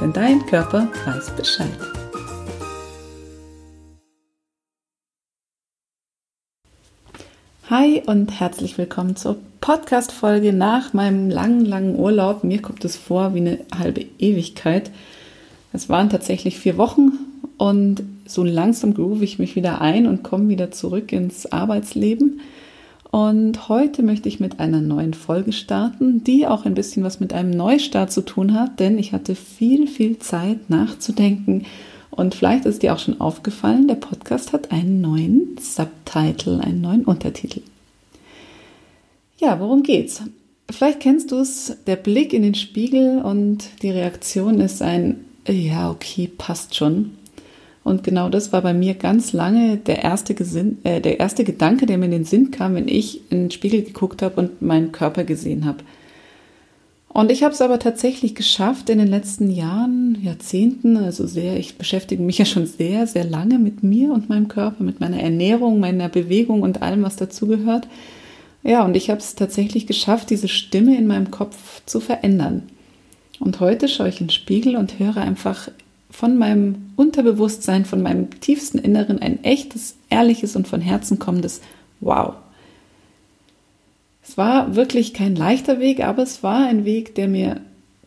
denn dein Körper weiß Bescheid. Hi und herzlich willkommen zur Podcast-Folge nach meinem langen, langen Urlaub. Mir kommt es vor wie eine halbe Ewigkeit. Es waren tatsächlich vier Wochen und so langsam groove ich mich wieder ein und komme wieder zurück ins Arbeitsleben. Und heute möchte ich mit einer neuen Folge starten, die auch ein bisschen was mit einem Neustart zu tun hat, denn ich hatte viel, viel Zeit nachzudenken und vielleicht ist dir auch schon aufgefallen, der Podcast hat einen neuen Subtitle, einen neuen Untertitel. Ja, worum geht's? Vielleicht kennst du es, der Blick in den Spiegel und die Reaktion ist ein, ja, okay, passt schon. Und genau das war bei mir ganz lange der erste, Gesinn, äh, der erste Gedanke, der mir in den Sinn kam, wenn ich in den Spiegel geguckt habe und meinen Körper gesehen habe. Und ich habe es aber tatsächlich geschafft in den letzten Jahren, Jahrzehnten, also sehr, ich beschäftige mich ja schon sehr, sehr lange mit mir und meinem Körper, mit meiner Ernährung, meiner Bewegung und allem, was dazugehört. Ja, und ich habe es tatsächlich geschafft, diese Stimme in meinem Kopf zu verändern. Und heute schaue ich in den Spiegel und höre einfach von meinem Unterbewusstsein, von meinem tiefsten Inneren ein echtes, ehrliches und von Herzen kommendes Wow. Es war wirklich kein leichter Weg, aber es war ein Weg, der mir,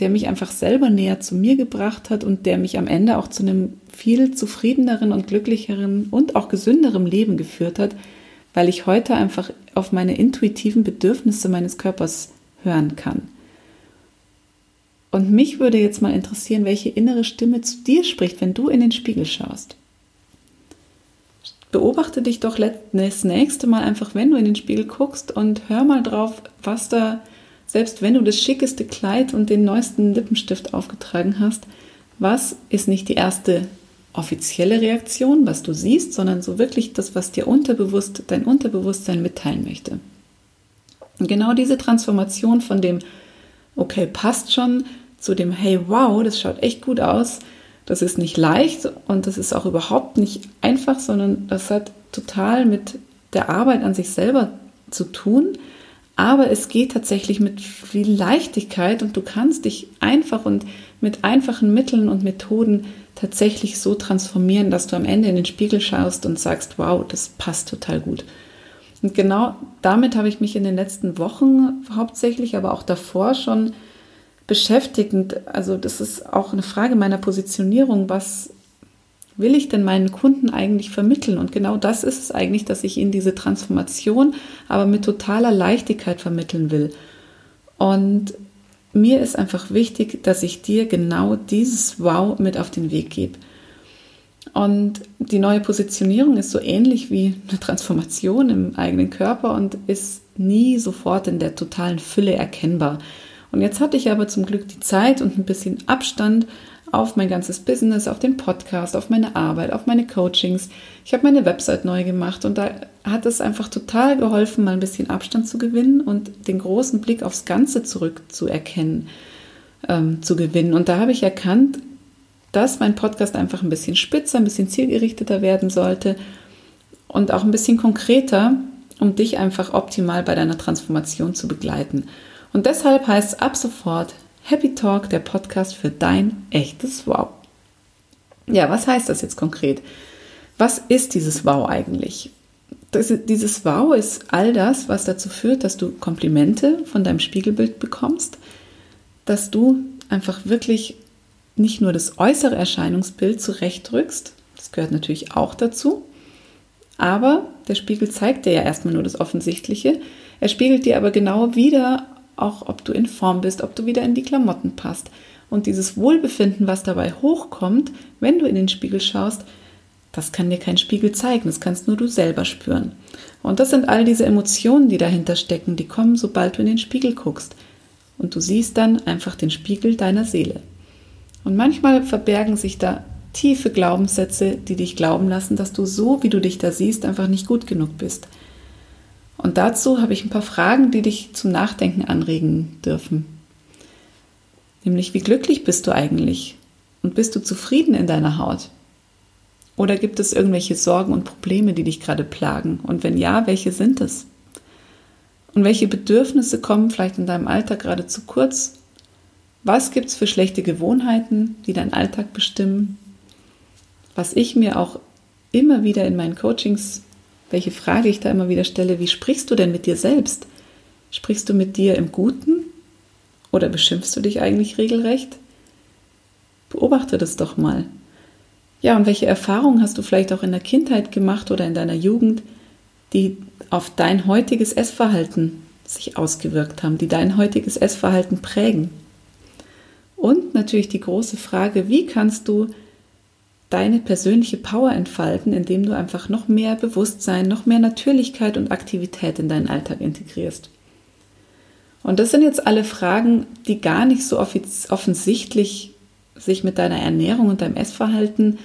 der mich einfach selber näher zu mir gebracht hat und der mich am Ende auch zu einem viel zufriedeneren und glücklicheren und auch gesünderen Leben geführt hat, weil ich heute einfach auf meine intuitiven Bedürfnisse meines Körpers hören kann. Und mich würde jetzt mal interessieren, welche innere Stimme zu dir spricht, wenn du in den Spiegel schaust beobachte dich doch das nächste Mal einfach, wenn du in den Spiegel guckst und hör mal drauf, was da, selbst wenn du das schickeste Kleid und den neuesten Lippenstift aufgetragen hast, was ist nicht die erste offizielle Reaktion, was du siehst, sondern so wirklich das, was dir unterbewusst, dein Unterbewusstsein mitteilen möchte. Und genau diese Transformation von dem, okay, passt schon, zu dem, hey, wow, das schaut echt gut aus, das ist nicht leicht und das ist auch überhaupt nicht einfach, sondern das hat total mit der Arbeit an sich selber zu tun. Aber es geht tatsächlich mit viel Leichtigkeit und du kannst dich einfach und mit einfachen Mitteln und Methoden tatsächlich so transformieren, dass du am Ende in den Spiegel schaust und sagst, wow, das passt total gut. Und genau damit habe ich mich in den letzten Wochen hauptsächlich, aber auch davor schon beschäftigend. Also das ist auch eine Frage meiner Positionierung. Was will ich denn meinen Kunden eigentlich vermitteln? Und genau das ist es eigentlich, dass ich ihnen diese Transformation aber mit totaler Leichtigkeit vermitteln will. Und mir ist einfach wichtig, dass ich dir genau dieses Wow mit auf den Weg gebe. Und die neue Positionierung ist so ähnlich wie eine Transformation im eigenen Körper und ist nie sofort in der totalen Fülle erkennbar. Und jetzt hatte ich aber zum Glück die Zeit und ein bisschen Abstand auf mein ganzes Business, auf den Podcast, auf meine Arbeit, auf meine Coachings. Ich habe meine Website neu gemacht und da hat es einfach total geholfen, mal ein bisschen Abstand zu gewinnen und den großen Blick aufs Ganze zurückzuerkennen, ähm, zu gewinnen. Und da habe ich erkannt, dass mein Podcast einfach ein bisschen spitzer, ein bisschen zielgerichteter werden sollte und auch ein bisschen konkreter, um dich einfach optimal bei deiner Transformation zu begleiten. Und deshalb heißt ab sofort Happy Talk, der Podcast für dein echtes Wow. Ja, was heißt das jetzt konkret? Was ist dieses Wow eigentlich? Das, dieses Wow ist all das, was dazu führt, dass du Komplimente von deinem Spiegelbild bekommst, dass du einfach wirklich nicht nur das äußere Erscheinungsbild zurechtrückst, das gehört natürlich auch dazu, aber der Spiegel zeigt dir ja erstmal nur das Offensichtliche, er spiegelt dir aber genau wieder, auch ob du in Form bist, ob du wieder in die Klamotten passt. Und dieses Wohlbefinden, was dabei hochkommt, wenn du in den Spiegel schaust, das kann dir kein Spiegel zeigen, das kannst nur du selber spüren. Und das sind all diese Emotionen, die dahinter stecken, die kommen, sobald du in den Spiegel guckst. Und du siehst dann einfach den Spiegel deiner Seele. Und manchmal verbergen sich da tiefe Glaubenssätze, die dich glauben lassen, dass du so, wie du dich da siehst, einfach nicht gut genug bist. Und dazu habe ich ein paar Fragen, die dich zum Nachdenken anregen dürfen. Nämlich, wie glücklich bist du eigentlich? Und bist du zufrieden in deiner Haut? Oder gibt es irgendwelche Sorgen und Probleme, die dich gerade plagen? Und wenn ja, welche sind es? Und welche Bedürfnisse kommen vielleicht in deinem Alltag gerade zu kurz? Was gibt es für schlechte Gewohnheiten, die deinen Alltag bestimmen? Was ich mir auch immer wieder in meinen Coachings, welche Frage ich da immer wieder stelle, wie sprichst du denn mit dir selbst? Sprichst du mit dir im Guten oder beschimpfst du dich eigentlich regelrecht? Beobachte das doch mal. Ja, und welche Erfahrungen hast du vielleicht auch in der Kindheit gemacht oder in deiner Jugend, die auf dein heutiges Essverhalten sich ausgewirkt haben, die dein heutiges Essverhalten prägen? Und natürlich die große Frage, wie kannst du deine persönliche Power entfalten, indem du einfach noch mehr Bewusstsein, noch mehr Natürlichkeit und Aktivität in deinen Alltag integrierst? Und das sind jetzt alle Fragen, die gar nicht so offensichtlich sich mit deiner Ernährung und deinem Essverhalten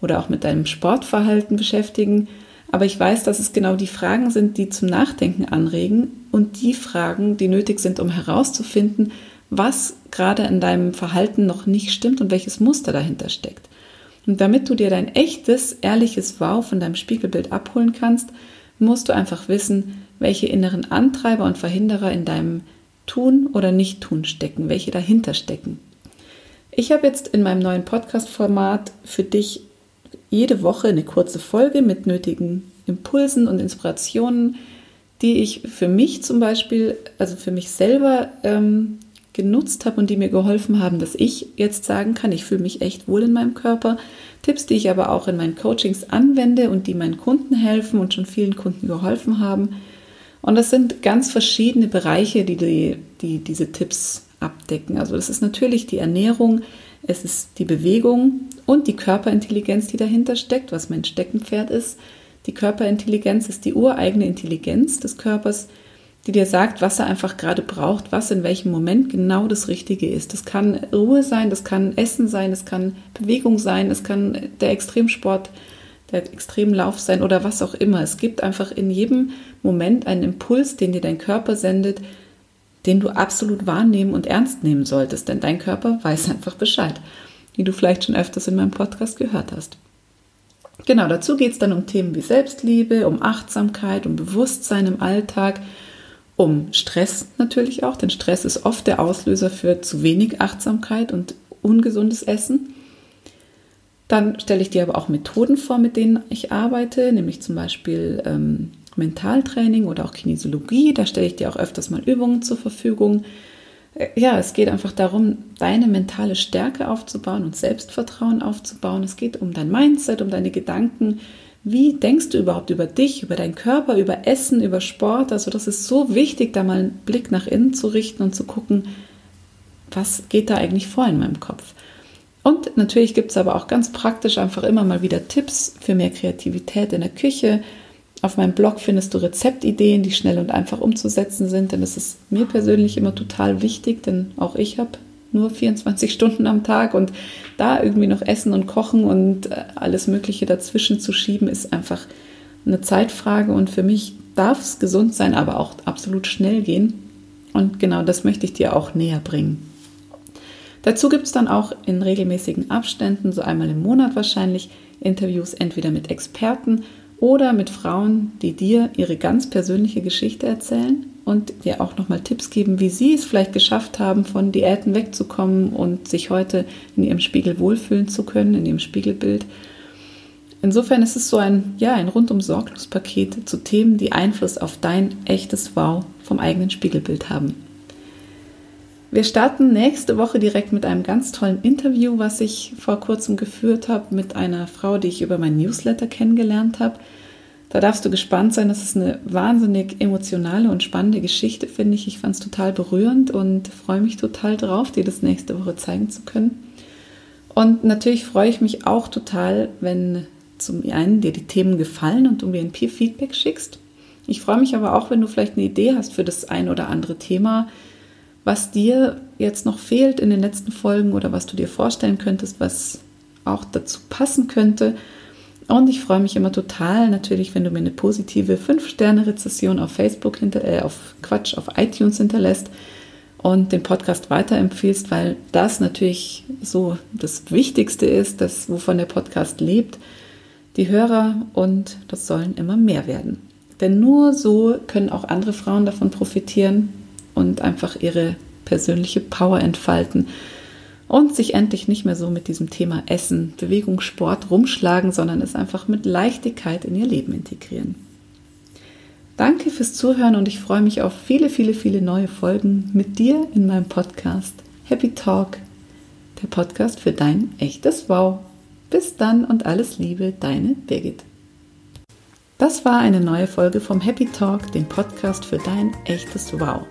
oder auch mit deinem Sportverhalten beschäftigen. Aber ich weiß, dass es genau die Fragen sind, die zum Nachdenken anregen und die Fragen, die nötig sind, um herauszufinden, was gerade in deinem Verhalten noch nicht stimmt und welches Muster dahinter steckt. Und damit du dir dein echtes, ehrliches Wow von deinem Spiegelbild abholen kannst, musst du einfach wissen, welche inneren Antreiber und Verhinderer in deinem Tun oder Nicht-Tun stecken, welche dahinter stecken. Ich habe jetzt in meinem neuen Podcast-Format für dich jede Woche eine kurze Folge mit nötigen Impulsen und Inspirationen, die ich für mich zum Beispiel, also für mich selber ähm, genutzt habe und die mir geholfen haben, dass ich jetzt sagen kann, ich fühle mich echt wohl in meinem Körper. Tipps, die ich aber auch in meinen Coachings anwende und die meinen Kunden helfen und schon vielen Kunden geholfen haben. Und das sind ganz verschiedene Bereiche, die, die, die diese Tipps abdecken. Also das ist natürlich die Ernährung, es ist die Bewegung und die Körperintelligenz, die dahinter steckt, was mein Steckenpferd ist. Die Körperintelligenz ist die ureigene Intelligenz des Körpers, die dir sagt, was er einfach gerade braucht, was in welchem Moment genau das Richtige ist. Das kann Ruhe sein, das kann Essen sein, das kann Bewegung sein, es kann der Extremsport der Extremlauf sein oder was auch immer. Es gibt einfach in jedem Moment einen Impuls, den dir dein Körper sendet, den du absolut wahrnehmen und ernst nehmen solltest, denn dein Körper weiß einfach Bescheid, wie du vielleicht schon öfters in meinem Podcast gehört hast. Genau, dazu geht es dann um Themen wie Selbstliebe, um Achtsamkeit, um Bewusstsein im Alltag, um Stress natürlich auch, denn Stress ist oft der Auslöser für zu wenig Achtsamkeit und ungesundes Essen. Dann stelle ich dir aber auch Methoden vor, mit denen ich arbeite, nämlich zum Beispiel ähm, Mentaltraining oder auch Kinesiologie. Da stelle ich dir auch öfters mal Übungen zur Verfügung. Äh, ja, es geht einfach darum, deine mentale Stärke aufzubauen und Selbstvertrauen aufzubauen. Es geht um dein Mindset, um deine Gedanken. Wie denkst du überhaupt über dich, über deinen Körper, über Essen, über Sport? Also das ist so wichtig, da mal einen Blick nach innen zu richten und zu gucken, was geht da eigentlich vor in meinem Kopf. Und natürlich gibt es aber auch ganz praktisch einfach immer mal wieder Tipps für mehr Kreativität in der Küche. Auf meinem Blog findest du Rezeptideen, die schnell und einfach umzusetzen sind, denn das ist mir persönlich immer total wichtig, denn auch ich habe nur 24 Stunden am Tag und da irgendwie noch essen und kochen und äh, alles Mögliche dazwischen zu schieben, ist einfach eine Zeitfrage und für mich darf es gesund sein, aber auch absolut schnell gehen. Und genau das möchte ich dir auch näher bringen. Dazu gibt es dann auch in regelmäßigen Abständen, so einmal im Monat wahrscheinlich, Interviews entweder mit Experten oder mit Frauen, die dir ihre ganz persönliche Geschichte erzählen und dir auch nochmal Tipps geben, wie sie es vielleicht geschafft haben, von Diäten wegzukommen und sich heute in ihrem Spiegel wohlfühlen zu können, in ihrem Spiegelbild. Insofern ist es so ein, ja, ein rundum sorglos Paket zu Themen, die Einfluss auf dein echtes Wow vom eigenen Spiegelbild haben. Wir starten nächste Woche direkt mit einem ganz tollen Interview, was ich vor kurzem geführt habe mit einer Frau, die ich über mein Newsletter kennengelernt habe. Da darfst du gespannt sein. Das ist eine wahnsinnig emotionale und spannende Geschichte, finde ich. Ich fand es total berührend und freue mich total drauf, dir das nächste Woche zeigen zu können. Und natürlich freue ich mich auch total, wenn zum einen dir die Themen gefallen und du mir ein Peer Feedback schickst. Ich freue mich aber auch, wenn du vielleicht eine Idee hast für das ein oder andere Thema, was dir jetzt noch fehlt in den letzten Folgen oder was du dir vorstellen könntest, was auch dazu passen könnte. Und ich freue mich immer total natürlich, wenn du mir eine positive 5-Sterne-Rezession auf Facebook hinter, äh, auf Quatsch, auf iTunes hinterlässt und den Podcast weiterempfiehlst, weil das natürlich so das Wichtigste ist, das, wovon der Podcast lebt. Die Hörer und das sollen immer mehr werden. Denn nur so können auch andere Frauen davon profitieren und einfach ihre persönliche Power entfalten und sich endlich nicht mehr so mit diesem Thema Essen, Bewegung, Sport rumschlagen, sondern es einfach mit Leichtigkeit in ihr Leben integrieren. Danke fürs Zuhören und ich freue mich auf viele, viele, viele neue Folgen mit dir in meinem Podcast Happy Talk, der Podcast für dein echtes Wow. Bis dann und alles Liebe, deine Birgit. Das war eine neue Folge vom Happy Talk, dem Podcast für dein echtes Wow.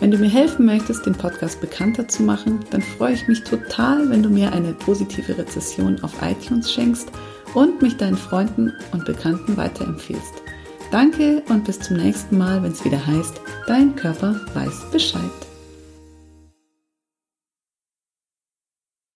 Wenn du mir helfen möchtest, den Podcast bekannter zu machen, dann freue ich mich total, wenn du mir eine positive Rezession auf iTunes schenkst und mich deinen Freunden und Bekannten weiterempfiehlst. Danke und bis zum nächsten Mal, wenn es wieder heißt, dein Körper weiß Bescheid.